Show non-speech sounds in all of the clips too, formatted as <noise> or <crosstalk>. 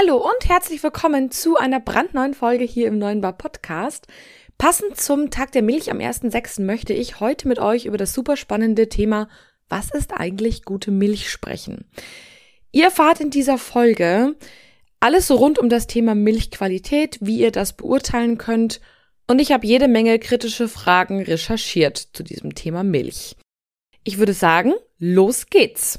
Hallo und herzlich willkommen zu einer brandneuen Folge hier im Neuen Bar Podcast. Passend zum Tag der Milch am 1.6. möchte ich heute mit euch über das super spannende Thema Was ist eigentlich gute Milch sprechen. Ihr erfahrt in dieser Folge alles rund um das Thema Milchqualität, wie ihr das beurteilen könnt und ich habe jede Menge kritische Fragen recherchiert zu diesem Thema Milch. Ich würde sagen, los geht's.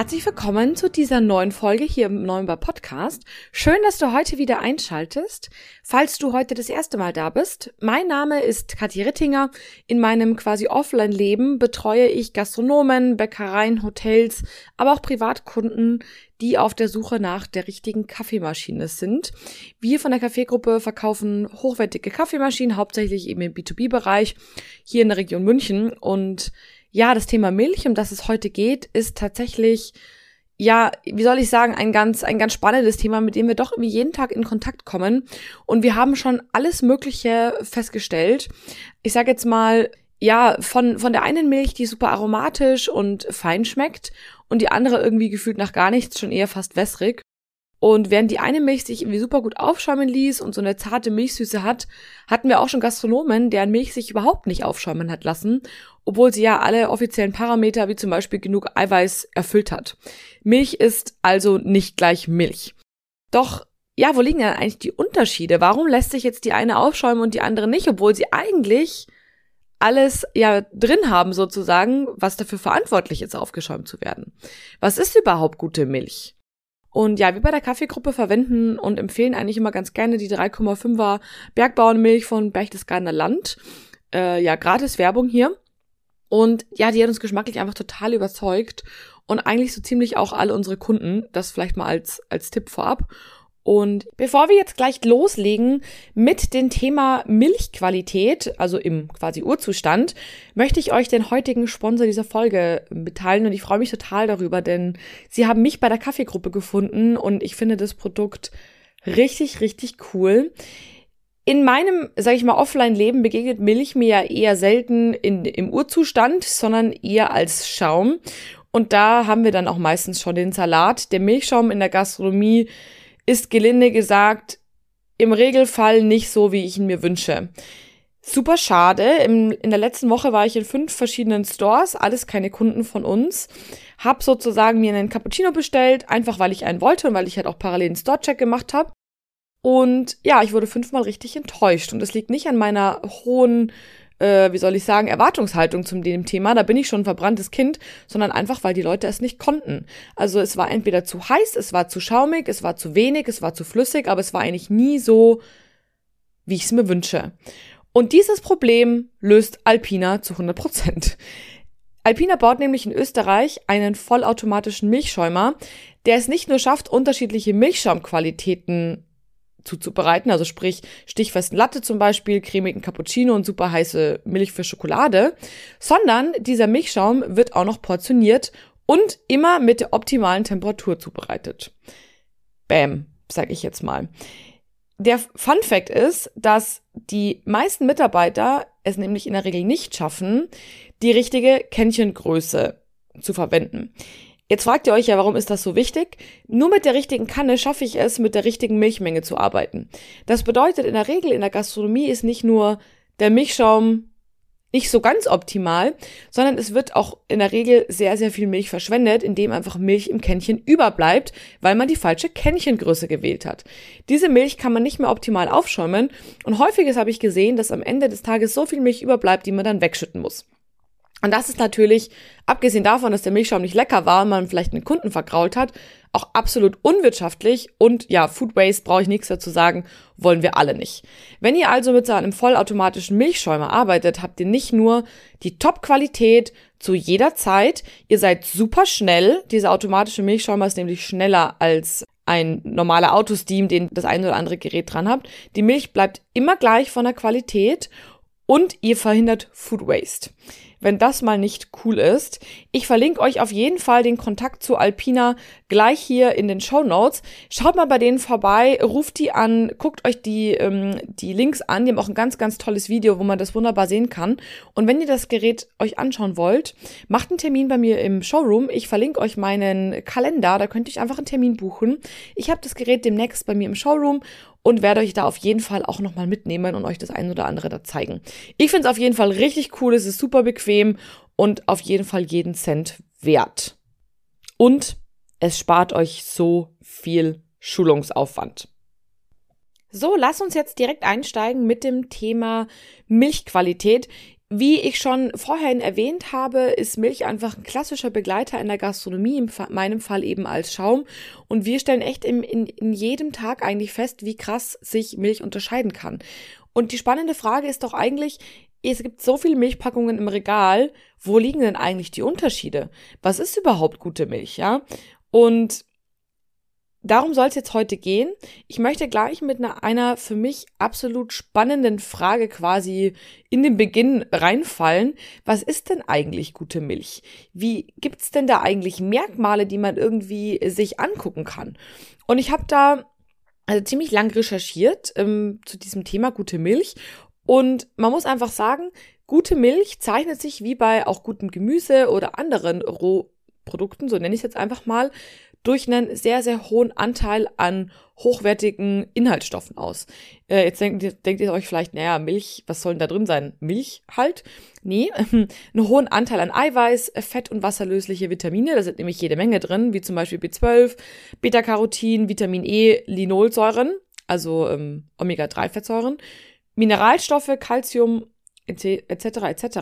Herzlich willkommen zu dieser neuen Folge hier im Neumbar Podcast. Schön, dass du heute wieder einschaltest. Falls du heute das erste Mal da bist, mein Name ist Kathi Rittinger. In meinem quasi Offline-Leben betreue ich Gastronomen, Bäckereien, Hotels, aber auch Privatkunden, die auf der Suche nach der richtigen Kaffeemaschine sind. Wir von der Kaffeegruppe verkaufen hochwertige Kaffeemaschinen, hauptsächlich eben im B2B-Bereich hier in der Region München und ja, das Thema Milch, um das es heute geht, ist tatsächlich, ja, wie soll ich sagen, ein ganz, ein ganz spannendes Thema, mit dem wir doch irgendwie jeden Tag in Kontakt kommen. Und wir haben schon alles Mögliche festgestellt. Ich sage jetzt mal, ja, von, von der einen Milch, die super aromatisch und fein schmeckt und die andere irgendwie gefühlt nach gar nichts, schon eher fast wässrig. Und während die eine Milch sich irgendwie super gut aufschäumen ließ und so eine zarte Milchsüße hat, hatten wir auch schon Gastronomen, deren Milch sich überhaupt nicht aufschäumen hat lassen, obwohl sie ja alle offiziellen Parameter wie zum Beispiel genug Eiweiß erfüllt hat. Milch ist also nicht gleich Milch. Doch ja, wo liegen denn eigentlich die Unterschiede? Warum lässt sich jetzt die eine aufschäumen und die andere nicht, obwohl sie eigentlich alles ja drin haben sozusagen, was dafür verantwortlich ist, aufgeschäumt zu werden? Was ist überhaupt gute Milch? Und ja, wir bei der Kaffeegruppe verwenden und empfehlen eigentlich immer ganz gerne die 3,5er Bergbauernmilch von Berchtesgadener Land. Äh, ja, gratis Werbung hier. Und ja, die hat uns geschmacklich einfach total überzeugt und eigentlich so ziemlich auch alle unsere Kunden. Das vielleicht mal als, als Tipp vorab. Und bevor wir jetzt gleich loslegen mit dem Thema Milchqualität, also im quasi Urzustand, möchte ich euch den heutigen Sponsor dieser Folge mitteilen und ich freue mich total darüber, denn sie haben mich bei der Kaffeegruppe gefunden und ich finde das Produkt richtig, richtig cool. In meinem, sag ich mal, Offline-Leben begegnet Milch mir ja eher selten in, im Urzustand, sondern eher als Schaum. Und da haben wir dann auch meistens schon den Salat. Der Milchschaum in der Gastronomie ist gelinde gesagt im Regelfall nicht so, wie ich ihn mir wünsche. Super schade. Im, in der letzten Woche war ich in fünf verschiedenen Stores, alles keine Kunden von uns. Hab sozusagen mir einen Cappuccino bestellt, einfach weil ich einen wollte und weil ich halt auch parallel einen Store-Check gemacht habe. Und ja, ich wurde fünfmal richtig enttäuscht. Und es liegt nicht an meiner hohen äh, wie soll ich sagen, Erwartungshaltung zum dem Thema. Da bin ich schon ein verbranntes Kind, sondern einfach, weil die Leute es nicht konnten. Also es war entweder zu heiß, es war zu schaumig, es war zu wenig, es war zu flüssig, aber es war eigentlich nie so, wie ich es mir wünsche. Und dieses Problem löst Alpina zu 100 Prozent. Alpina baut nämlich in Österreich einen vollautomatischen Milchschäumer, der es nicht nur schafft, unterschiedliche Milchschaumqualitäten zuzubereiten, also sprich stichfesten Latte zum Beispiel, cremigen Cappuccino und super heiße Milch für Schokolade, sondern dieser Milchschaum wird auch noch portioniert und immer mit der optimalen Temperatur zubereitet. Bam, sag ich jetzt mal. Der Fun Fact ist, dass die meisten Mitarbeiter es nämlich in der Regel nicht schaffen, die richtige Kännchengröße zu verwenden. Jetzt fragt ihr euch ja, warum ist das so wichtig? Nur mit der richtigen Kanne schaffe ich es, mit der richtigen Milchmenge zu arbeiten. Das bedeutet, in der Regel in der Gastronomie ist nicht nur der Milchschaum nicht so ganz optimal, sondern es wird auch in der Regel sehr, sehr viel Milch verschwendet, indem einfach Milch im Kännchen überbleibt, weil man die falsche Kännchengröße gewählt hat. Diese Milch kann man nicht mehr optimal aufschäumen und häufiges habe ich gesehen, dass am Ende des Tages so viel Milch überbleibt, die man dann wegschütten muss. Und das ist natürlich, abgesehen davon, dass der Milchschaum nicht lecker war und man vielleicht einen Kunden vergrault hat, auch absolut unwirtschaftlich und ja, Food Waste brauche ich nichts dazu sagen, wollen wir alle nicht. Wenn ihr also mit so einem vollautomatischen Milchschäumer arbeitet, habt ihr nicht nur die Top-Qualität zu jeder Zeit, ihr seid super schnell. Dieser automatische Milchschäumer ist nämlich schneller als ein normaler Autosteam, den das eine oder andere Gerät dran habt. Die Milch bleibt immer gleich von der Qualität und ihr verhindert Food Waste wenn das mal nicht cool ist. Ich verlinke euch auf jeden Fall den Kontakt zu Alpina gleich hier in den Show Notes. Schaut mal bei denen vorbei, ruft die an, guckt euch die, ähm, die Links an. Die haben auch ein ganz, ganz tolles Video, wo man das wunderbar sehen kann. Und wenn ihr das Gerät euch anschauen wollt, macht einen Termin bei mir im Showroom. Ich verlinke euch meinen Kalender, da könnt ihr einfach einen Termin buchen. Ich habe das Gerät demnächst bei mir im Showroom und werde euch da auf jeden Fall auch nochmal mitnehmen und euch das ein oder andere da zeigen. Ich finde es auf jeden Fall richtig cool, es ist super bequem und auf jeden Fall jeden Cent wert. Und es spart euch so viel Schulungsaufwand. So, lass uns jetzt direkt einsteigen mit dem Thema Milchqualität. Wie ich schon vorhin erwähnt habe, ist Milch einfach ein klassischer Begleiter in der Gastronomie, in meinem Fall eben als Schaum. Und wir stellen echt in, in, in jedem Tag eigentlich fest, wie krass sich Milch unterscheiden kann. Und die spannende Frage ist doch eigentlich, es gibt so viele Milchpackungen im Regal, wo liegen denn eigentlich die Unterschiede? Was ist überhaupt gute Milch, ja? Und Darum soll es jetzt heute gehen. Ich möchte gleich mit einer, einer für mich absolut spannenden Frage quasi in den Beginn reinfallen. Was ist denn eigentlich gute Milch? Wie gibt's denn da eigentlich Merkmale, die man irgendwie sich angucken kann? Und ich habe da also ziemlich lang recherchiert ähm, zu diesem Thema gute Milch. Und man muss einfach sagen, gute Milch zeichnet sich wie bei auch gutem Gemüse oder anderen Rohprodukten, so nenne ich es jetzt einfach mal, durch einen sehr, sehr hohen Anteil an hochwertigen Inhaltsstoffen aus. Äh, jetzt denkt, denkt ihr euch vielleicht, naja, Milch, was soll denn da drin sein? Milch halt? Nee, einen hohen Anteil an Eiweiß, Fett und wasserlösliche Vitamine, da sind nämlich jede Menge drin, wie zum Beispiel B12, Beta-Carotin, Vitamin E, Linolsäuren, also ähm, Omega-3-Fettsäuren, Mineralstoffe, Calcium etc. etc.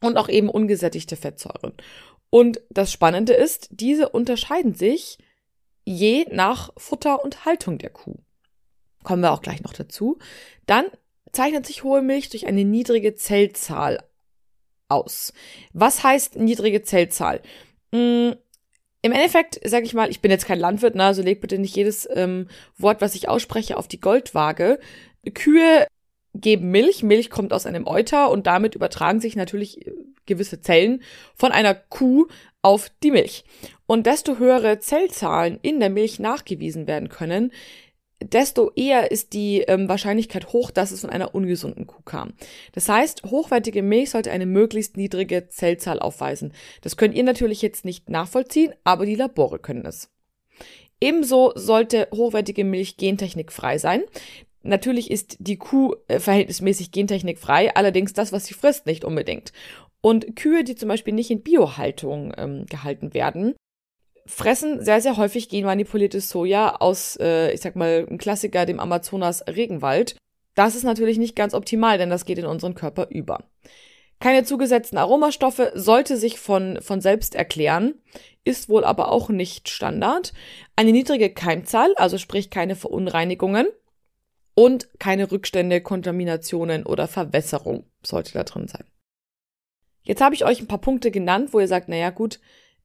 Und auch eben ungesättigte Fettsäuren. Und das Spannende ist, diese unterscheiden sich je nach Futter und Haltung der Kuh. Kommen wir auch gleich noch dazu. Dann zeichnet sich hohe Milch durch eine niedrige Zellzahl aus. Was heißt niedrige Zellzahl? Hm, Im Endeffekt, sage ich mal, ich bin jetzt kein Landwirt, ne, also leg bitte nicht jedes ähm, Wort, was ich ausspreche, auf die Goldwaage. Kühe geben Milch, Milch kommt aus einem Euter und damit übertragen sich natürlich äh, gewisse Zellen von einer Kuh auf die Milch. Und desto höhere Zellzahlen in der Milch nachgewiesen werden können, desto eher ist die ähm, Wahrscheinlichkeit hoch, dass es von einer ungesunden Kuh kam. Das heißt, hochwertige Milch sollte eine möglichst niedrige Zellzahl aufweisen. Das könnt ihr natürlich jetzt nicht nachvollziehen, aber die Labore können es. Ebenso sollte hochwertige Milch gentechnikfrei sein. Natürlich ist die Kuh äh, verhältnismäßig gentechnikfrei, allerdings das, was sie frisst, nicht unbedingt. Und Kühe, die zum Beispiel nicht in Biohaltung ähm, gehalten werden, fressen sehr, sehr häufig genmanipuliertes Soja aus, äh, ich sag mal, ein Klassiker, dem Amazonas Regenwald. Das ist natürlich nicht ganz optimal, denn das geht in unseren Körper über. Keine zugesetzten Aromastoffe sollte sich von, von selbst erklären, ist wohl aber auch nicht Standard. Eine niedrige Keimzahl, also sprich keine Verunreinigungen und keine Rückstände, Kontaminationen oder Verwässerung sollte da drin sein. Jetzt habe ich euch ein paar Punkte genannt, wo ihr sagt, naja gut,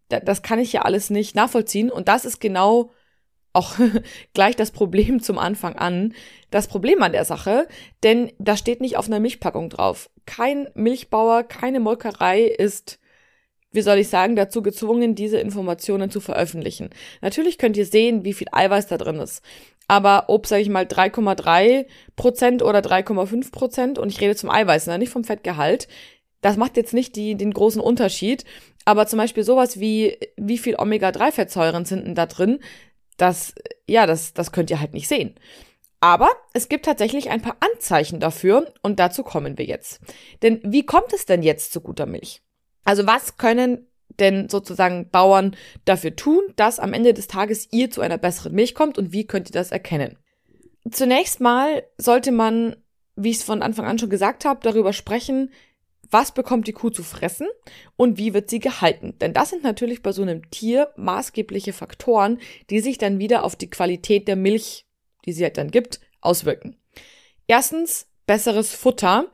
das kann ich ja alles nicht nachvollziehen. Und das ist genau auch <laughs> gleich das Problem zum Anfang an. Das Problem an der Sache, denn da steht nicht auf einer Milchpackung drauf. Kein Milchbauer, keine Molkerei ist, wie soll ich sagen, dazu gezwungen, diese Informationen zu veröffentlichen. Natürlich könnt ihr sehen, wie viel Eiweiß da drin ist. Aber ob, sage ich mal, 3,3 Prozent oder 3,5 Prozent, und ich rede zum Eiweiß, ne, nicht vom Fettgehalt, das macht jetzt nicht die, den großen Unterschied. Aber zum Beispiel sowas wie, wie viel Omega-3-Fettsäuren sind denn da drin? Das, ja, das, das könnt ihr halt nicht sehen. Aber es gibt tatsächlich ein paar Anzeichen dafür und dazu kommen wir jetzt. Denn wie kommt es denn jetzt zu guter Milch? Also was können denn sozusagen Bauern dafür tun, dass am Ende des Tages ihr zu einer besseren Milch kommt und wie könnt ihr das erkennen? Zunächst mal sollte man, wie ich es von Anfang an schon gesagt habe, darüber sprechen, was bekommt die Kuh zu fressen und wie wird sie gehalten? Denn das sind natürlich bei so einem Tier maßgebliche Faktoren, die sich dann wieder auf die Qualität der Milch, die sie halt dann gibt, auswirken. Erstens, besseres Futter.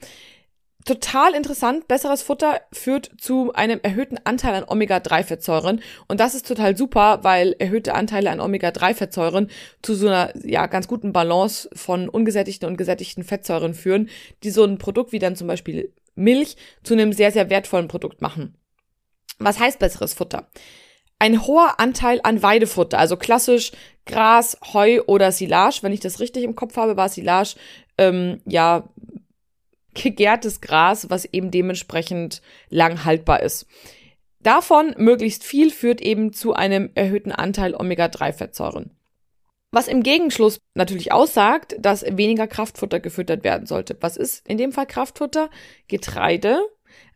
Total interessant, besseres Futter führt zu einem erhöhten Anteil an Omega-3-Fettsäuren. Und das ist total super, weil erhöhte Anteile an Omega-3-Fettsäuren zu so einer ja, ganz guten Balance von ungesättigten und gesättigten Fettsäuren führen, die so ein Produkt wie dann zum Beispiel Milch zu einem sehr, sehr wertvollen Produkt machen. Was heißt besseres Futter? Ein hoher Anteil an Weidefutter, also klassisch Gras, Heu oder Silage. Wenn ich das richtig im Kopf habe, war Silage ähm, ja gegärtes Gras, was eben dementsprechend lang haltbar ist. Davon möglichst viel führt eben zu einem erhöhten Anteil Omega-3-Fettsäuren. Was im Gegenschluss natürlich aussagt, dass weniger Kraftfutter gefüttert werden sollte. Was ist in dem Fall Kraftfutter? Getreide,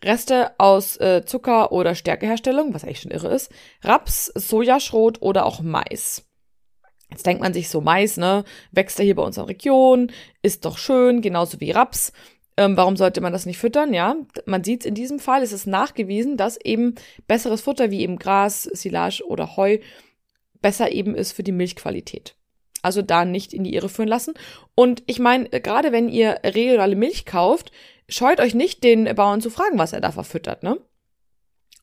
Reste aus äh, Zucker- oder Stärkeherstellung, was eigentlich schon irre ist, Raps, Sojaschrot oder auch Mais. Jetzt denkt man sich so, Mais, ne, wächst er hier bei unserer Region, ist doch schön, genauso wie Raps. Ähm, warum sollte man das nicht füttern? Ja, man sieht es in diesem Fall, ist es nachgewiesen, dass eben besseres Futter wie eben Gras, Silage oder Heu besser eben ist für die Milchqualität. Also da nicht in die Irre führen lassen. Und ich meine, gerade wenn ihr regionale Milch kauft, scheut euch nicht, den Bauern zu fragen, was er da verfüttert, ne?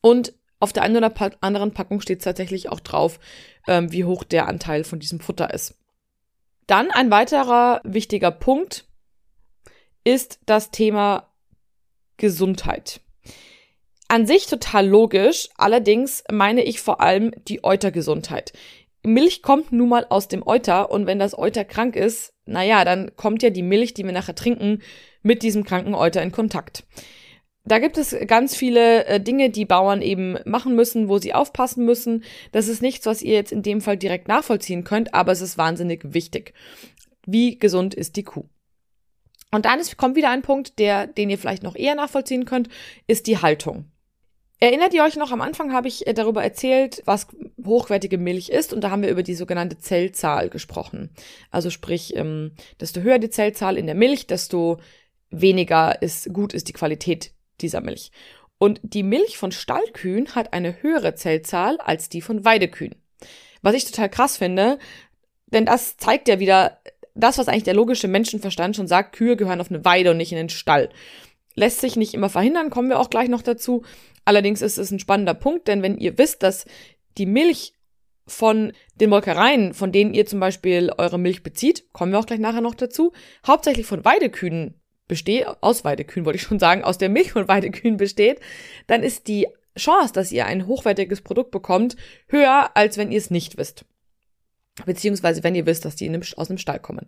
Und auf der einen oder anderen Packung steht tatsächlich auch drauf, ähm, wie hoch der Anteil von diesem Futter ist. Dann ein weiterer wichtiger Punkt, ist das Thema Gesundheit. An sich total logisch, allerdings meine ich vor allem die Eutergesundheit. Milch kommt nun mal aus dem Euter und wenn das Euter krank ist, naja, dann kommt ja die Milch, die wir nachher trinken, mit diesem kranken Euter in Kontakt. Da gibt es ganz viele äh, Dinge, die Bauern eben machen müssen, wo sie aufpassen müssen. Das ist nichts, was ihr jetzt in dem Fall direkt nachvollziehen könnt, aber es ist wahnsinnig wichtig. Wie gesund ist die Kuh? Und dann ist, kommt wieder ein Punkt, der, den ihr vielleicht noch eher nachvollziehen könnt, ist die Haltung. Erinnert ihr euch noch, am Anfang habe ich äh, darüber erzählt, was hochwertige Milch ist und da haben wir über die sogenannte Zellzahl gesprochen. Also sprich, ähm, desto höher die Zellzahl in der Milch, desto weniger ist, gut ist die Qualität dieser Milch. Und die Milch von Stallkühen hat eine höhere Zellzahl als die von Weidekühen. Was ich total krass finde, denn das zeigt ja wieder, das, was eigentlich der logische Menschenverstand schon sagt, Kühe gehören auf eine Weide und nicht in den Stall. Lässt sich nicht immer verhindern, kommen wir auch gleich noch dazu. Allerdings ist es ein spannender Punkt, denn wenn ihr wisst, dass die Milch von den Molkereien, von denen ihr zum Beispiel eure Milch bezieht, kommen wir auch gleich nachher noch dazu, hauptsächlich von Weidekühen besteht, aus Weidekühen wollte ich schon sagen, aus der Milch von Weidekühen besteht, dann ist die Chance, dass ihr ein hochwertiges Produkt bekommt, höher, als wenn ihr es nicht wisst. Beziehungsweise wenn ihr wisst, dass die aus dem Stall kommen.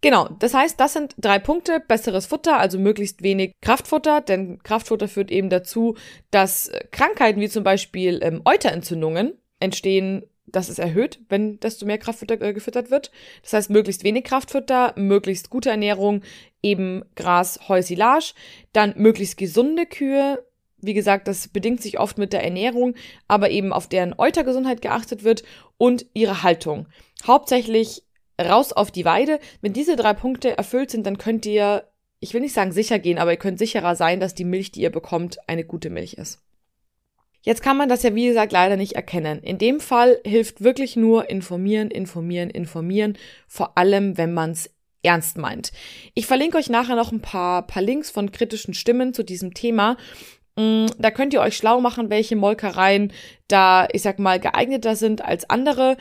Genau, das heißt, das sind drei Punkte. Besseres Futter, also möglichst wenig Kraftfutter, denn Kraftfutter führt eben dazu, dass Krankheiten wie zum Beispiel ähm, Euterentzündungen entstehen. Das ist erhöht, wenn desto mehr Kraftfutter äh, gefüttert wird. Das heißt, möglichst wenig Kraftfutter, möglichst gute Ernährung, eben Gras, Heu, Silage, dann möglichst gesunde Kühe, wie gesagt, das bedingt sich oft mit der Ernährung, aber eben auf deren Eutergesundheit geachtet wird und ihre Haltung. Hauptsächlich raus auf die Weide. Wenn diese drei Punkte erfüllt sind, dann könnt ihr, ich will nicht sagen sicher gehen, aber ihr könnt sicherer sein, dass die Milch, die ihr bekommt, eine gute Milch ist. Jetzt kann man das ja, wie gesagt, leider nicht erkennen. In dem Fall hilft wirklich nur informieren, informieren, informieren, vor allem wenn man es ernst meint. Ich verlinke euch nachher noch ein paar, paar Links von kritischen Stimmen zu diesem Thema. Mm, da könnt ihr euch schlau machen, welche Molkereien da, ich sag mal, geeigneter sind als andere.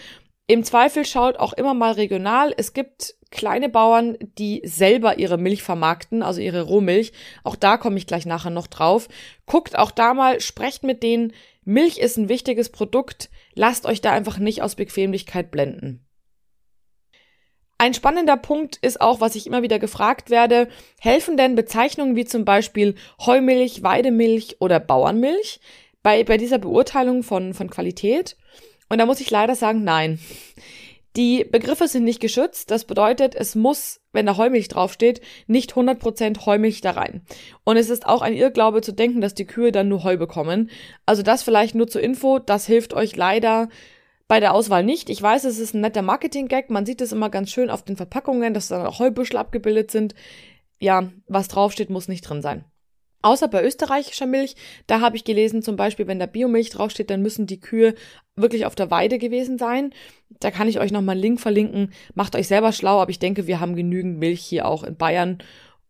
Im Zweifel schaut auch immer mal regional. Es gibt kleine Bauern, die selber ihre Milch vermarkten, also ihre Rohmilch. Auch da komme ich gleich nachher noch drauf. Guckt auch da mal, sprecht mit denen. Milch ist ein wichtiges Produkt. Lasst euch da einfach nicht aus Bequemlichkeit blenden. Ein spannender Punkt ist auch, was ich immer wieder gefragt werde, helfen denn Bezeichnungen wie zum Beispiel Heumilch, Weidemilch oder Bauernmilch bei, bei dieser Beurteilung von, von Qualität? Und da muss ich leider sagen, nein. Die Begriffe sind nicht geschützt. Das bedeutet, es muss, wenn da Heumilch draufsteht, nicht 100% Heumilch da rein. Und es ist auch ein Irrglaube zu denken, dass die Kühe dann nur Heu bekommen. Also das vielleicht nur zur Info. Das hilft euch leider bei der Auswahl nicht. Ich weiß, es ist ein netter Marketing-Gag. Man sieht es immer ganz schön auf den Verpackungen, dass auch Heubüschel abgebildet sind. Ja, was draufsteht, muss nicht drin sein. Außer bei österreichischer Milch, da habe ich gelesen, zum Beispiel, wenn da Biomilch draufsteht, dann müssen die Kühe wirklich auf der Weide gewesen sein. Da kann ich euch nochmal einen Link verlinken. Macht euch selber schlau, aber ich denke, wir haben genügend Milch hier auch in Bayern.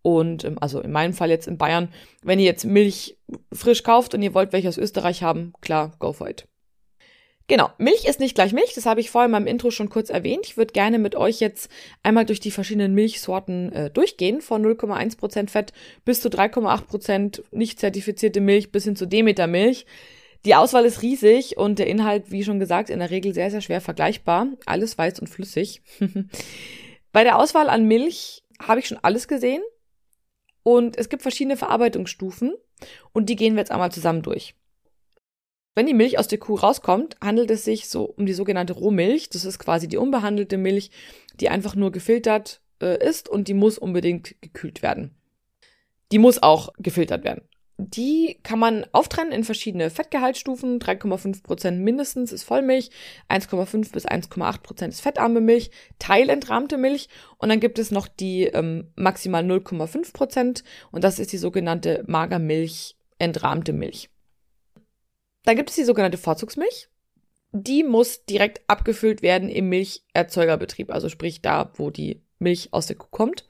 Und ähm, also in meinem Fall jetzt in Bayern, wenn ihr jetzt Milch frisch kauft und ihr wollt welche aus Österreich haben, klar, go for it. Genau, Milch ist nicht gleich Milch, das habe ich vorhin in meinem Intro schon kurz erwähnt. Ich würde gerne mit euch jetzt einmal durch die verschiedenen Milchsorten äh, durchgehen, von 0,1% Fett bis zu 3,8% nicht zertifizierte Milch bis hin zu Demeter-Milch. Die Auswahl ist riesig und der Inhalt, wie schon gesagt, in der Regel sehr, sehr schwer vergleichbar. Alles weiß und flüssig. <laughs> Bei der Auswahl an Milch habe ich schon alles gesehen und es gibt verschiedene Verarbeitungsstufen und die gehen wir jetzt einmal zusammen durch. Wenn die Milch aus der Kuh rauskommt, handelt es sich so um die sogenannte Rohmilch. Das ist quasi die unbehandelte Milch, die einfach nur gefiltert äh, ist und die muss unbedingt gekühlt werden. Die muss auch gefiltert werden. Die kann man auftrennen in verschiedene Fettgehaltsstufen. 3,5% mindestens ist Vollmilch, 1,5 bis 1,8% ist fettarme Milch, teilentrahmte Milch und dann gibt es noch die ähm, maximal 0,5% und das ist die sogenannte Magermilch, entrahmte Milch. Dann gibt es die sogenannte Vorzugsmilch. Die muss direkt abgefüllt werden im Milcherzeugerbetrieb, also sprich da, wo die Milch aus der Kuh kommt.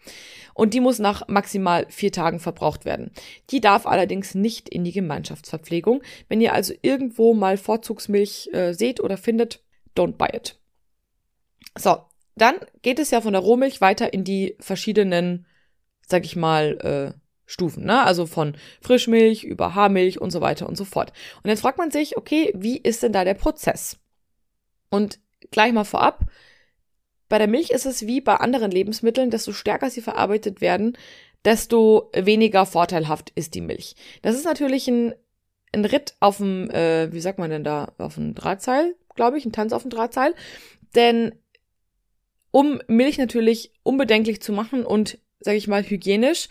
Und die muss nach maximal vier Tagen verbraucht werden. Die darf allerdings nicht in die Gemeinschaftsverpflegung. Wenn ihr also irgendwo mal Vorzugsmilch äh, seht oder findet, don't buy it. So, dann geht es ja von der Rohmilch weiter in die verschiedenen, sag ich mal, äh, Stufen, ne? Also von Frischmilch über Haarmilch und so weiter und so fort. Und jetzt fragt man sich, okay, wie ist denn da der Prozess? Und gleich mal vorab, bei der Milch ist es wie bei anderen Lebensmitteln, desto stärker sie verarbeitet werden, desto weniger vorteilhaft ist die Milch. Das ist natürlich ein, ein Ritt auf dem, äh, wie sagt man denn da, auf dem Drahtseil, glaube ich, ein Tanz auf dem Drahtseil. Denn um Milch natürlich unbedenklich zu machen und, sage ich mal, hygienisch,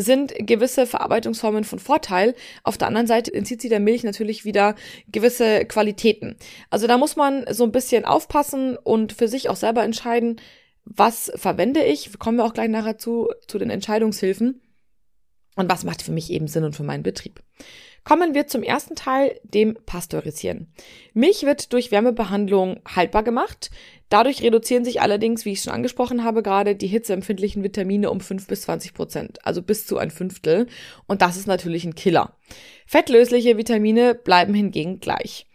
sind gewisse Verarbeitungsformen von Vorteil. Auf der anderen Seite entzieht sie der Milch natürlich wieder gewisse Qualitäten. Also da muss man so ein bisschen aufpassen und für sich auch selber entscheiden, was verwende ich. Kommen wir auch gleich nachher zu, zu den Entscheidungshilfen. Und was macht für mich eben Sinn und für meinen Betrieb. Kommen wir zum ersten Teil, dem Pasteurisieren. Milch wird durch Wärmebehandlung haltbar gemacht. Dadurch reduzieren sich allerdings, wie ich schon angesprochen habe, gerade die hitzeempfindlichen Vitamine um 5 bis 20 Prozent, also bis zu ein Fünftel. Und das ist natürlich ein Killer. Fettlösliche Vitamine bleiben hingegen gleich.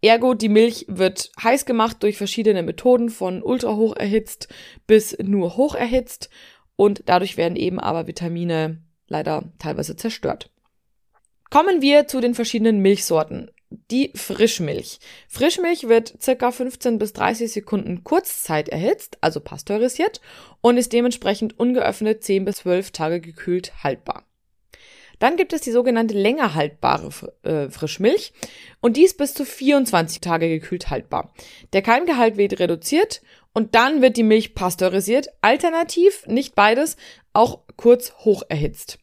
Ergo, die Milch wird heiß gemacht durch verschiedene Methoden von ultra hoch erhitzt bis nur hoch erhitzt und dadurch werden eben aber Vitamine leider teilweise zerstört. Kommen wir zu den verschiedenen Milchsorten. Die Frischmilch. Frischmilch wird circa 15 bis 30 Sekunden Kurzzeit erhitzt, also pasteurisiert, und ist dementsprechend ungeöffnet 10 bis 12 Tage gekühlt haltbar. Dann gibt es die sogenannte länger haltbare äh, Frischmilch und die ist bis zu 24 Tage gekühlt haltbar. Der Keimgehalt wird reduziert und dann wird die Milch pasteurisiert, alternativ, nicht beides, auch kurz hoch erhitzt.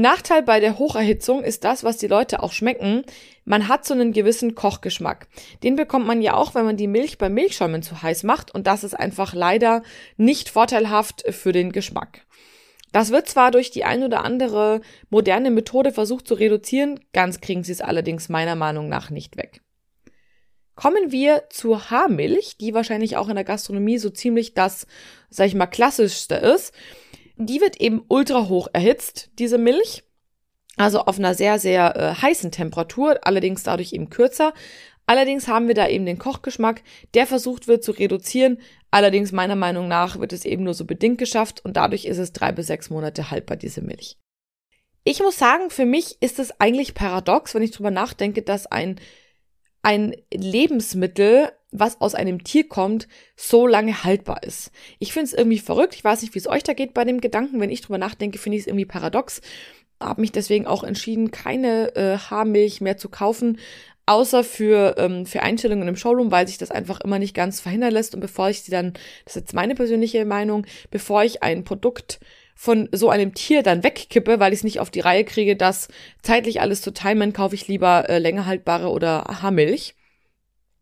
Nachteil bei der Hocherhitzung ist das, was die Leute auch schmecken. Man hat so einen gewissen Kochgeschmack. Den bekommt man ja auch, wenn man die Milch beim Milchschäumen zu heiß macht und das ist einfach leider nicht vorteilhaft für den Geschmack. Das wird zwar durch die ein oder andere moderne Methode versucht zu reduzieren, ganz kriegen sie es allerdings meiner Meinung nach nicht weg. Kommen wir zur Haarmilch, die wahrscheinlich auch in der Gastronomie so ziemlich das, sag ich mal, klassischste ist die wird eben ultra hoch erhitzt, diese Milch. Also auf einer sehr, sehr äh, heißen Temperatur, allerdings dadurch eben kürzer. Allerdings haben wir da eben den Kochgeschmack, der versucht wird zu reduzieren. Allerdings meiner Meinung nach wird es eben nur so bedingt geschafft und dadurch ist es drei bis sechs Monate haltbar, diese Milch. Ich muss sagen, für mich ist es eigentlich paradox, wenn ich drüber nachdenke, dass ein, ein Lebensmittel was aus einem Tier kommt, so lange haltbar ist. Ich finde es irgendwie verrückt. Ich weiß nicht, wie es euch da geht bei dem Gedanken. Wenn ich drüber nachdenke, finde ich es irgendwie paradox. Habe mich deswegen auch entschieden, keine äh, Haarmilch mehr zu kaufen, außer für, ähm, für Einstellungen im Showroom, weil sich das einfach immer nicht ganz verhindern lässt. Und bevor ich sie dann, das ist jetzt meine persönliche Meinung, bevor ich ein Produkt von so einem Tier dann wegkippe, weil ich es nicht auf die Reihe kriege, das zeitlich alles zu timen, kaufe ich lieber äh, länger haltbare oder Haarmilch.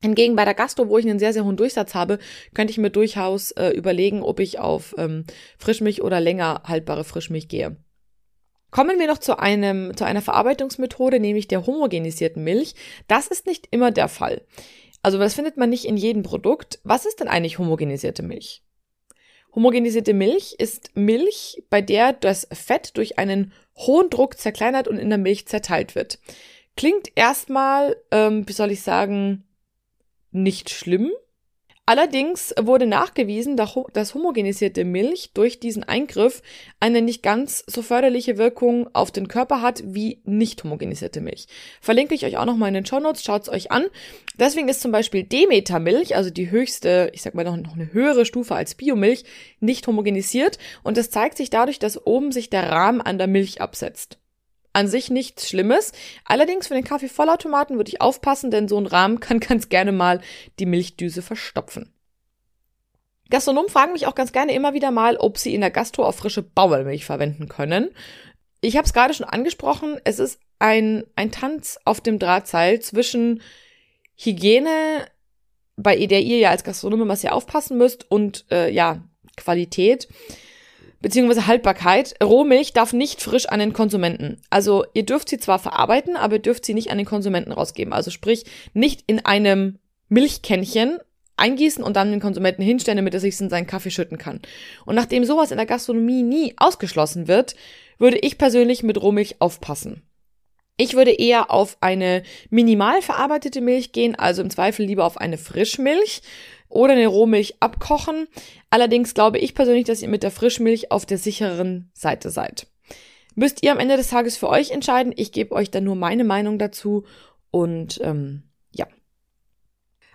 Hingegen bei der Gastro, wo ich einen sehr, sehr hohen Durchsatz habe, könnte ich mir durchaus äh, überlegen, ob ich auf ähm, Frischmilch oder länger haltbare Frischmilch gehe. Kommen wir noch zu einem, zu einer Verarbeitungsmethode, nämlich der homogenisierten Milch. Das ist nicht immer der Fall. Also das findet man nicht in jedem Produkt. Was ist denn eigentlich homogenisierte Milch? Homogenisierte Milch ist Milch, bei der das Fett durch einen hohen Druck zerkleinert und in der Milch zerteilt wird. Klingt erstmal, ähm, wie soll ich sagen, nicht schlimm, Allerdings wurde nachgewiesen, dass homogenisierte Milch durch diesen Eingriff eine nicht ganz so förderliche Wirkung auf den Körper hat wie nicht homogenisierte Milch. Verlinke ich euch auch nochmal in den Show Notes, schaut's euch an. Deswegen ist zum Beispiel Demeter-Milch, also die höchste, ich sag mal noch, noch eine höhere Stufe als Biomilch, nicht homogenisiert und das zeigt sich dadurch, dass oben sich der Rahmen an der Milch absetzt an sich nichts Schlimmes. Allerdings für den Kaffeevollautomaten würde ich aufpassen, denn so ein Rahmen kann <laughs> ganz gerne mal die Milchdüse verstopfen. Gastronomen fragen mich auch ganz gerne immer wieder mal, ob sie in der Gastro auch frische Bauermilch verwenden können. Ich habe es gerade schon angesprochen, es ist ein, ein Tanz auf dem Drahtseil zwischen Hygiene, bei der ihr ja als Gastronom immer sehr aufpassen müsst, und äh, ja, Qualität beziehungsweise Haltbarkeit. Rohmilch darf nicht frisch an den Konsumenten. Also ihr dürft sie zwar verarbeiten, aber ihr dürft sie nicht an den Konsumenten rausgeben. Also sprich, nicht in einem Milchkännchen eingießen und dann den Konsumenten hinstellen, damit er sich in seinen Kaffee schütten kann. Und nachdem sowas in der Gastronomie nie ausgeschlossen wird, würde ich persönlich mit Rohmilch aufpassen. Ich würde eher auf eine minimal verarbeitete Milch gehen, also im Zweifel lieber auf eine Frischmilch oder eine Rohmilch abkochen. Allerdings glaube ich persönlich, dass ihr mit der Frischmilch auf der sicheren Seite seid. Müsst ihr am Ende des Tages für euch entscheiden. Ich gebe euch dann nur meine Meinung dazu und ähm, ja.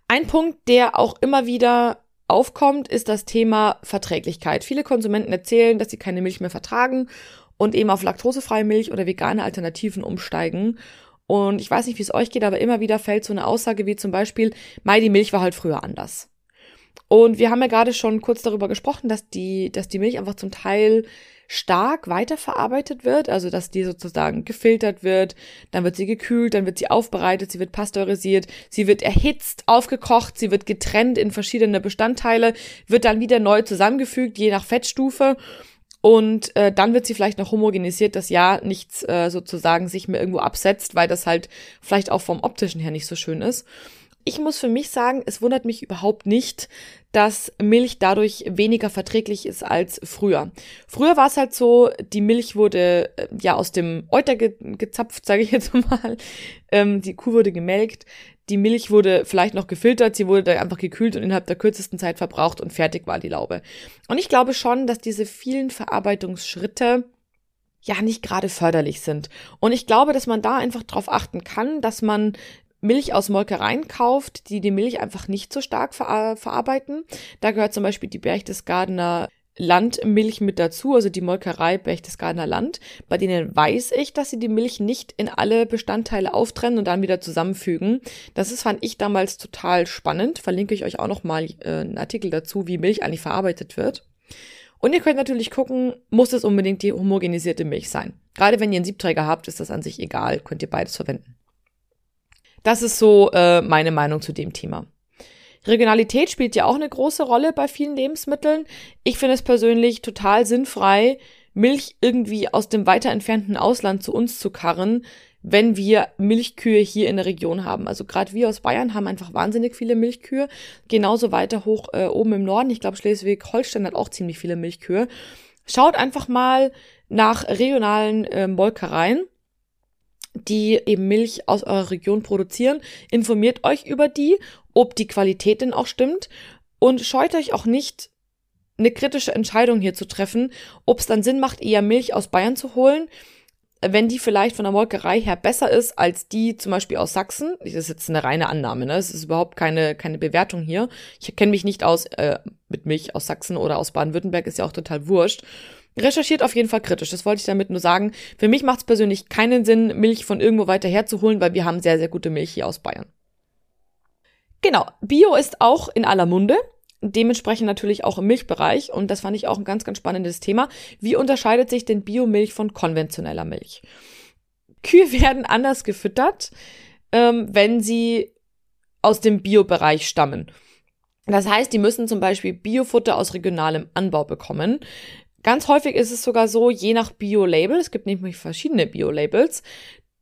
Ein Punkt, der auch immer wieder aufkommt, ist das Thema Verträglichkeit. Viele Konsumenten erzählen, dass sie keine Milch mehr vertragen und eben auf laktosefreie Milch oder vegane Alternativen umsteigen. Und ich weiß nicht, wie es euch geht, aber immer wieder fällt so eine Aussage wie zum Beispiel, Mai, die Milch war halt früher anders. Und wir haben ja gerade schon kurz darüber gesprochen, dass die, dass die Milch einfach zum Teil stark weiterverarbeitet wird, also dass die sozusagen gefiltert wird, dann wird sie gekühlt, dann wird sie aufbereitet, sie wird pasteurisiert, sie wird erhitzt, aufgekocht, sie wird getrennt in verschiedene Bestandteile, wird dann wieder neu zusammengefügt, je nach Fettstufe. Und äh, dann wird sie vielleicht noch homogenisiert, dass ja nichts äh, sozusagen sich mehr irgendwo absetzt, weil das halt vielleicht auch vom optischen her nicht so schön ist. Ich muss für mich sagen, es wundert mich überhaupt nicht, dass Milch dadurch weniger verträglich ist als früher. Früher war es halt so, die Milch wurde äh, ja aus dem Euter ge gezapft, sage ich jetzt <laughs> mal. Ähm, die Kuh wurde gemelkt, die Milch wurde vielleicht noch gefiltert, sie wurde dann einfach gekühlt und innerhalb der kürzesten Zeit verbraucht und fertig war die Laube. Und ich glaube schon, dass diese vielen Verarbeitungsschritte ja nicht gerade förderlich sind. Und ich glaube, dass man da einfach drauf achten kann, dass man Milch aus Molkereien kauft, die die Milch einfach nicht so stark ver verarbeiten. Da gehört zum Beispiel die Berchtesgadener Landmilch mit dazu, also die Molkerei Berchtesgadener Land. Bei denen weiß ich, dass sie die Milch nicht in alle Bestandteile auftrennen und dann wieder zusammenfügen. Das ist, fand ich damals total spannend. Verlinke ich euch auch noch mal äh, einen Artikel dazu, wie Milch eigentlich verarbeitet wird. Und ihr könnt natürlich gucken, muss es unbedingt die homogenisierte Milch sein. Gerade wenn ihr einen Siebträger habt, ist das an sich egal, könnt ihr beides verwenden. Das ist so äh, meine Meinung zu dem Thema. Regionalität spielt ja auch eine große Rolle bei vielen Lebensmitteln. Ich finde es persönlich total sinnfrei, Milch irgendwie aus dem weiter entfernten Ausland zu uns zu karren, wenn wir Milchkühe hier in der Region haben. Also gerade wir aus Bayern haben einfach wahnsinnig viele Milchkühe. Genauso weiter hoch äh, oben im Norden. Ich glaube, Schleswig-Holstein hat auch ziemlich viele Milchkühe. Schaut einfach mal nach regionalen äh, Molkereien die eben Milch aus eurer Region produzieren. Informiert euch über die, ob die Qualität denn auch stimmt und scheut euch auch nicht, eine kritische Entscheidung hier zu treffen, ob es dann Sinn macht, eher Milch aus Bayern zu holen, wenn die vielleicht von der Molkerei her besser ist als die zum Beispiel aus Sachsen. Das ist jetzt eine reine Annahme, ne? Es ist überhaupt keine, keine Bewertung hier. Ich kenne mich nicht aus äh, mit Milch aus Sachsen oder aus Baden-Württemberg, ist ja auch total wurscht. Recherchiert auf jeden Fall kritisch, das wollte ich damit nur sagen. Für mich macht es persönlich keinen Sinn, Milch von irgendwo weiter herzuholen, weil wir haben sehr, sehr gute Milch hier aus Bayern. Genau, Bio ist auch in aller Munde, dementsprechend natürlich auch im Milchbereich und das fand ich auch ein ganz, ganz spannendes Thema. Wie unterscheidet sich denn Biomilch von konventioneller Milch? Kühe <laughs> werden anders gefüttert, ähm, wenn sie aus dem Biobereich stammen. Das heißt, die müssen zum Beispiel Biofutter aus regionalem Anbau bekommen. Ganz häufig ist es sogar so, je nach Bio-Label, es gibt nämlich verschiedene Bio-Labels,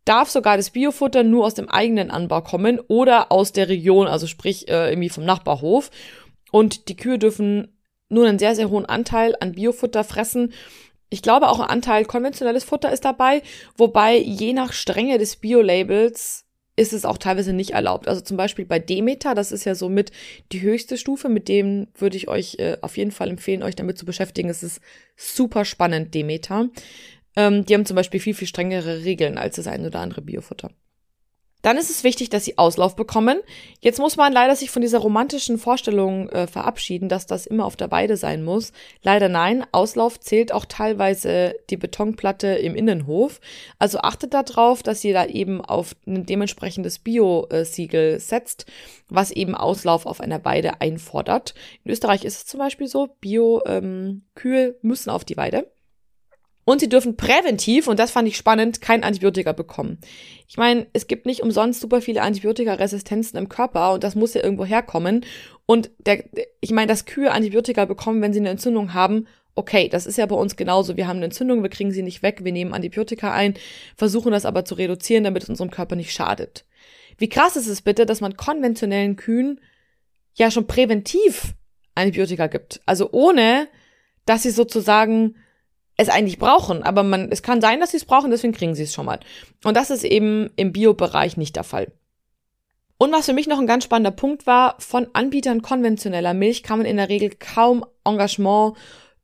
darf sogar das Biofutter nur aus dem eigenen Anbau kommen oder aus der Region, also sprich äh, irgendwie vom Nachbarhof. Und die Kühe dürfen nur einen sehr, sehr hohen Anteil an Biofutter fressen. Ich glaube, auch ein Anteil konventionelles Futter ist dabei, wobei je nach Strenge des Bio-Labels ist es auch teilweise nicht erlaubt. Also zum Beispiel bei Demeter, das ist ja somit die höchste Stufe, mit dem würde ich euch äh, auf jeden Fall empfehlen, euch damit zu beschäftigen. Es ist super spannend, Demeter. Ähm, die haben zum Beispiel viel, viel strengere Regeln als das ein oder andere Biofutter. Dann ist es wichtig, dass sie Auslauf bekommen. Jetzt muss man leider sich von dieser romantischen Vorstellung äh, verabschieden, dass das immer auf der Weide sein muss. Leider nein, Auslauf zählt auch teilweise die Betonplatte im Innenhof. Also achtet darauf, dass ihr da eben auf ein dementsprechendes Bio-Siegel setzt, was eben Auslauf auf einer Weide einfordert. In Österreich ist es zum Beispiel so, Bio-Kühe ähm, müssen auf die Weide. Und sie dürfen präventiv, und das fand ich spannend, kein Antibiotika bekommen. Ich meine, es gibt nicht umsonst super viele Antibiotikaresistenzen im Körper und das muss ja irgendwo herkommen. Und der, ich meine, dass Kühe Antibiotika bekommen, wenn sie eine Entzündung haben, okay, das ist ja bei uns genauso. Wir haben eine Entzündung, wir kriegen sie nicht weg, wir nehmen Antibiotika ein, versuchen das aber zu reduzieren, damit es unserem Körper nicht schadet. Wie krass ist es bitte, dass man konventionellen Kühen ja schon präventiv Antibiotika gibt? Also ohne, dass sie sozusagen es eigentlich brauchen, aber man, es kann sein, dass sie es brauchen, deswegen kriegen sie es schon mal. Und das ist eben im Bio-Bereich nicht der Fall. Und was für mich noch ein ganz spannender Punkt war, von Anbietern konventioneller Milch kann man in der Regel kaum Engagement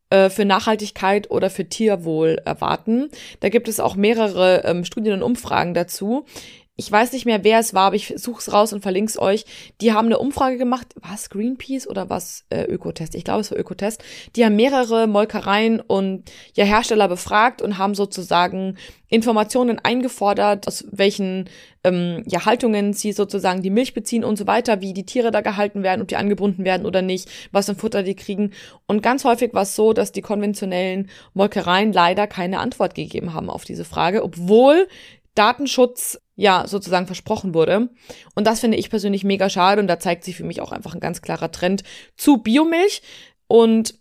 äh, für Nachhaltigkeit oder für Tierwohl erwarten. Da gibt es auch mehrere ähm, Studien und Umfragen dazu ich weiß nicht mehr, wer es war, aber ich suche es raus und verlinke es euch. Die haben eine Umfrage gemacht, was Greenpeace oder was äh, Ökotest? Ich glaube, es war Ökotest. Die haben mehrere Molkereien und ja Hersteller befragt und haben sozusagen Informationen eingefordert, aus welchen ähm, ja, Haltungen sie sozusagen die Milch beziehen und so weiter, wie die Tiere da gehalten werden, ob die angebunden werden oder nicht, was für Futter die kriegen. Und ganz häufig war es so, dass die konventionellen Molkereien leider keine Antwort gegeben haben auf diese Frage, obwohl Datenschutz ja sozusagen versprochen wurde. Und das finde ich persönlich mega schade und da zeigt sich für mich auch einfach ein ganz klarer Trend zu Biomilch. Und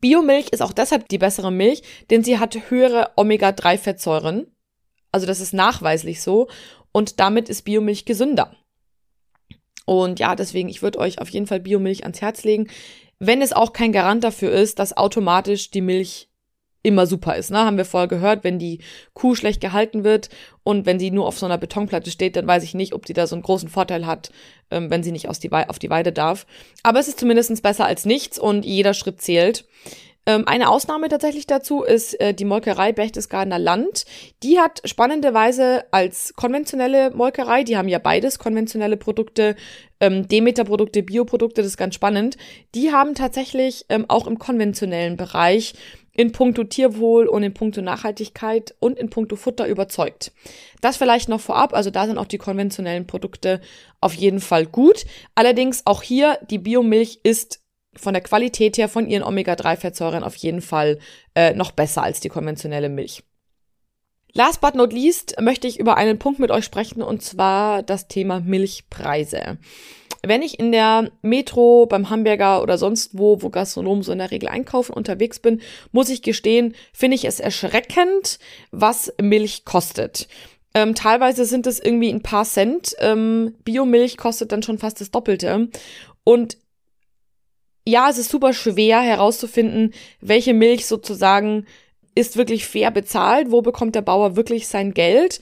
Biomilch ist auch deshalb die bessere Milch, denn sie hat höhere Omega-3-Fettsäuren. Also das ist nachweislich so. Und damit ist Biomilch gesünder. Und ja, deswegen, ich würde euch auf jeden Fall Biomilch ans Herz legen, wenn es auch kein Garant dafür ist, dass automatisch die Milch immer super ist. Ne? Haben wir vorher gehört, wenn die Kuh schlecht gehalten wird und wenn sie nur auf so einer Betonplatte steht, dann weiß ich nicht, ob die da so einen großen Vorteil hat, ähm, wenn sie nicht aus die auf die Weide darf. Aber es ist zumindest besser als nichts und jeder Schritt zählt. Ähm, eine Ausnahme tatsächlich dazu ist äh, die Molkerei Berchtesgadener Land. Die hat spannenderweise als konventionelle Molkerei, die haben ja beides, konventionelle Produkte, ähm, Demeter-Produkte, Bioprodukte, das ist ganz spannend. Die haben tatsächlich ähm, auch im konventionellen Bereich in puncto Tierwohl und in puncto Nachhaltigkeit und in puncto Futter überzeugt. Das vielleicht noch vorab, also da sind auch die konventionellen Produkte auf jeden Fall gut. Allerdings auch hier, die Biomilch ist von der Qualität her von ihren Omega-3-Fettsäuren auf jeden Fall äh, noch besser als die konventionelle Milch. Last but not least möchte ich über einen Punkt mit euch sprechen und zwar das Thema Milchpreise. Wenn ich in der Metro, beim Hamburger oder sonst wo, wo Gastronomen so in der Regel einkaufen, unterwegs bin, muss ich gestehen, finde ich es erschreckend, was Milch kostet. Ähm, teilweise sind es irgendwie ein paar Cent. Ähm, Biomilch kostet dann schon fast das Doppelte. Und ja, es ist super schwer herauszufinden, welche Milch sozusagen ist wirklich fair bezahlt, wo bekommt der Bauer wirklich sein Geld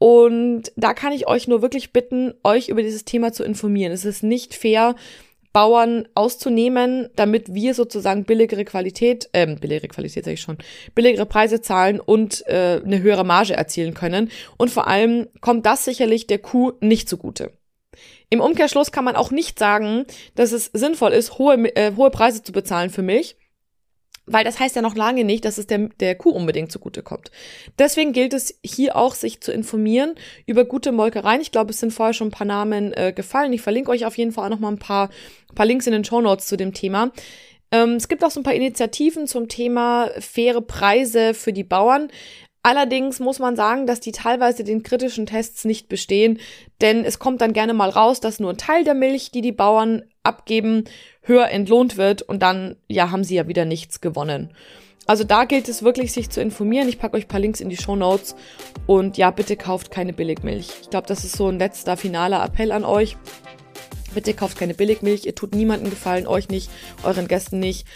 und da kann ich euch nur wirklich bitten, euch über dieses Thema zu informieren. Es ist nicht fair, Bauern auszunehmen, damit wir sozusagen billigere Qualität, ähm, billigere Qualität sage ich schon, billigere Preise zahlen und äh, eine höhere Marge erzielen können. Und vor allem kommt das sicherlich der Kuh nicht zugute. Im Umkehrschluss kann man auch nicht sagen, dass es sinnvoll ist, hohe, äh, hohe Preise zu bezahlen für Milch, weil das heißt ja noch lange nicht, dass es der, der Kuh unbedingt zugutekommt. Deswegen gilt es hier auch, sich zu informieren über gute Molkereien. Ich glaube, es sind vorher schon ein paar Namen äh, gefallen. Ich verlinke euch auf jeden Fall auch noch mal ein paar, paar Links in den Show Notes zu dem Thema. Ähm, es gibt auch so ein paar Initiativen zum Thema faire Preise für die Bauern. Allerdings muss man sagen, dass die teilweise den kritischen Tests nicht bestehen, denn es kommt dann gerne mal raus, dass nur ein Teil der Milch, die die Bauern abgeben, höher entlohnt wird und dann, ja, haben sie ja wieder nichts gewonnen. Also da gilt es wirklich, sich zu informieren. Ich packe euch paar Links in die Show Notes und ja, bitte kauft keine Billigmilch. Ich glaube, das ist so ein letzter finaler Appell an euch. Bitte kauft keine Billigmilch, ihr tut niemandem gefallen, euch nicht, euren Gästen nicht,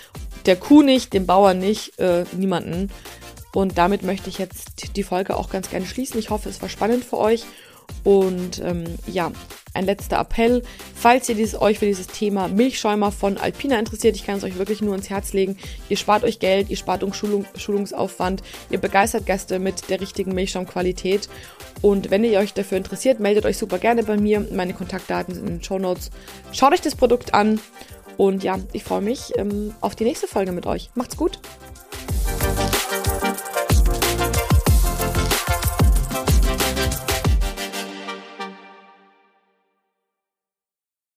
der Kuh nicht, dem Bauern nicht, äh, niemanden. Und damit möchte ich jetzt die Folge auch ganz gerne schließen. Ich hoffe, es war spannend für euch. Und ähm, ja, ein letzter Appell. Falls ihr dieses, euch für dieses Thema Milchschäumer von Alpina interessiert, ich kann es euch wirklich nur ins Herz legen. Ihr spart euch Geld, ihr spart euch Schulung, Schulungsaufwand, ihr begeistert Gäste mit der richtigen Milchschaumqualität. Und wenn ihr euch dafür interessiert, meldet euch super gerne bei mir. Meine Kontaktdaten sind in den Show Notes. Schaut euch das Produkt an. Und ja, ich freue mich ähm, auf die nächste Folge mit euch. Macht's gut!